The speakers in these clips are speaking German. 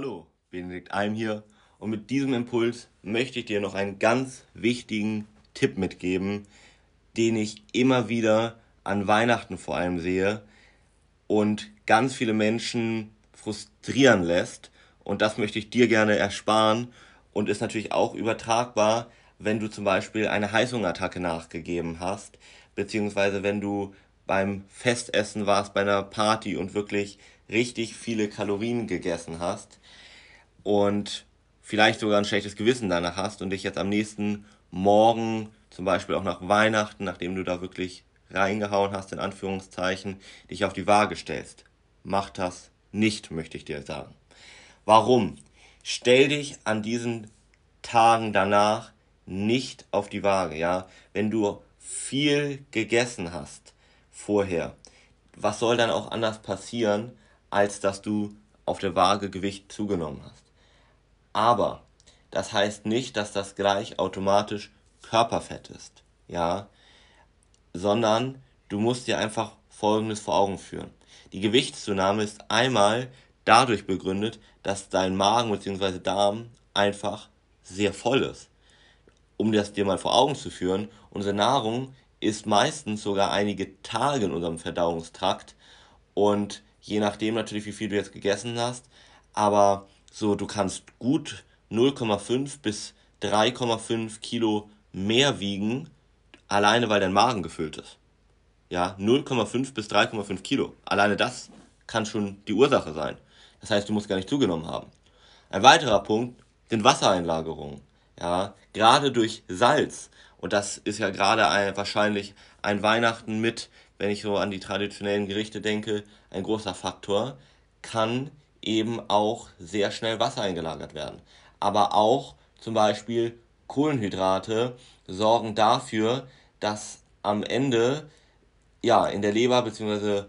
Hallo, Benedikt Alm hier und mit diesem Impuls möchte ich dir noch einen ganz wichtigen Tipp mitgeben, den ich immer wieder an Weihnachten vor allem sehe und ganz viele Menschen frustrieren lässt. Und das möchte ich dir gerne ersparen und ist natürlich auch übertragbar, wenn du zum Beispiel eine Heißhungerattacke nachgegeben hast, beziehungsweise wenn du beim Festessen warst, bei einer Party und wirklich richtig viele Kalorien gegessen hast und vielleicht sogar ein schlechtes Gewissen danach hast und dich jetzt am nächsten Morgen, zum Beispiel auch nach Weihnachten, nachdem du da wirklich reingehauen hast, in Anführungszeichen, dich auf die Waage stellst. Mach das nicht, möchte ich dir sagen. Warum? Stell dich an diesen Tagen danach nicht auf die Waage, ja? Wenn du viel gegessen hast vorher, was soll dann auch anders passieren, als dass du auf der Waage Gewicht zugenommen hast? Aber das heißt nicht, dass das gleich automatisch Körperfett ist, ja? Sondern du musst dir einfach Folgendes vor Augen führen. Die Gewichtszunahme ist einmal dadurch begründet, dass dein Magen bzw. Darm einfach sehr voll ist. Um das dir mal vor Augen zu führen, unsere Nahrung ist meistens sogar einige Tage in unserem Verdauungstrakt und je nachdem natürlich, wie viel du jetzt gegessen hast, aber so, du kannst gut 0,5 bis 3,5 Kilo mehr wiegen, alleine weil dein Magen gefüllt ist. Ja, 0,5 bis 3,5 Kilo. Alleine das kann schon die Ursache sein. Das heißt, du musst gar nicht zugenommen haben. Ein weiterer Punkt sind Wassereinlagerungen. Ja, gerade durch Salz. Und das ist ja gerade ein, wahrscheinlich ein Weihnachten mit, wenn ich so an die traditionellen Gerichte denke, ein großer Faktor, kann eben auch sehr schnell Wasser eingelagert werden. Aber auch zum Beispiel Kohlenhydrate sorgen dafür, dass am Ende ja in der Leber bzw.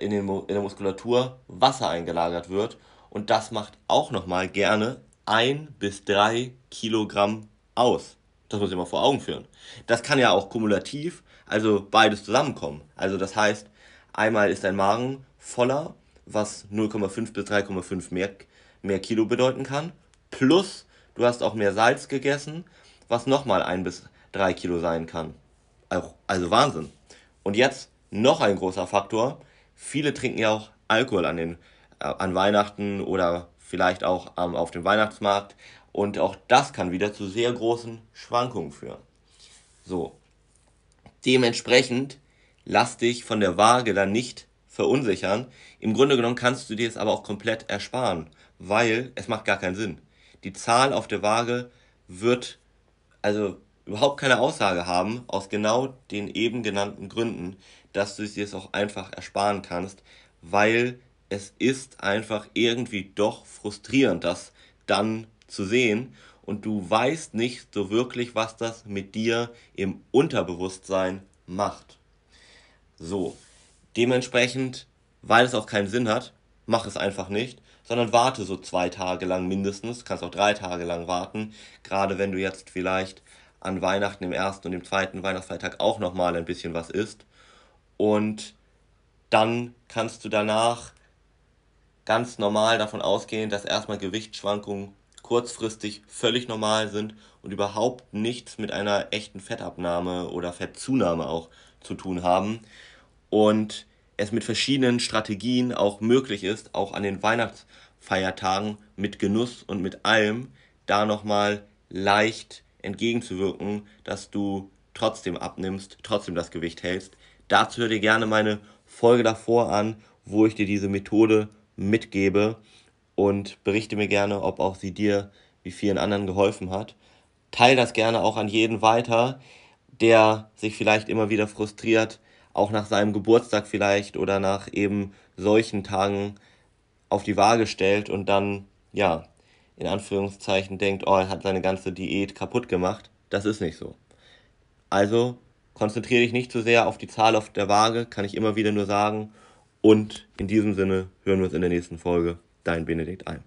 In, in der Muskulatur Wasser eingelagert wird und das macht auch nochmal gerne ein bis drei Kilogramm aus. Das muss ich mal vor Augen führen. Das kann ja auch kumulativ, also beides zusammenkommen. Also das heißt, einmal ist dein Magen voller was 0,5 bis 3,5 mehr, mehr Kilo bedeuten kann. Plus, du hast auch mehr Salz gegessen, was nochmal 1 bis 3 Kilo sein kann. Also Wahnsinn. Und jetzt noch ein großer Faktor. Viele trinken ja auch Alkohol an, den, äh, an Weihnachten oder vielleicht auch ähm, auf dem Weihnachtsmarkt. Und auch das kann wieder zu sehr großen Schwankungen führen. So. Dementsprechend lass dich von der Waage dann nicht verunsichern. Im Grunde genommen kannst du dir es aber auch komplett ersparen, weil es macht gar keinen Sinn. Die Zahl auf der Waage wird also überhaupt keine Aussage haben, aus genau den eben genannten Gründen, dass du es dir auch einfach ersparen kannst, weil es ist einfach irgendwie doch frustrierend, das dann zu sehen und du weißt nicht so wirklich, was das mit dir im Unterbewusstsein macht. So, Dementsprechend, weil es auch keinen Sinn hat, mach es einfach nicht, sondern warte so zwei Tage lang mindestens, kannst auch drei Tage lang warten, gerade wenn du jetzt vielleicht an Weihnachten im ersten und im zweiten Weihnachtsfeiertag auch nochmal ein bisschen was isst und dann kannst du danach ganz normal davon ausgehen, dass erstmal Gewichtsschwankungen kurzfristig völlig normal sind und überhaupt nichts mit einer echten Fettabnahme oder Fettzunahme auch zu tun haben und es mit verschiedenen Strategien auch möglich ist, auch an den Weihnachtsfeiertagen mit Genuss und mit allem da nochmal leicht entgegenzuwirken, dass du trotzdem abnimmst, trotzdem das Gewicht hältst. Dazu hör dir gerne meine Folge davor an, wo ich dir diese Methode mitgebe und berichte mir gerne, ob auch sie dir wie vielen anderen geholfen hat. Teil das gerne auch an jeden weiter, der sich vielleicht immer wieder frustriert, auch nach seinem Geburtstag vielleicht oder nach eben solchen Tagen auf die Waage stellt und dann, ja, in Anführungszeichen denkt, oh, er hat seine ganze Diät kaputt gemacht. Das ist nicht so. Also konzentriere dich nicht zu sehr auf die Zahl auf der Waage, kann ich immer wieder nur sagen. Und in diesem Sinne hören wir uns in der nächsten Folge. Dein Benedikt Alm.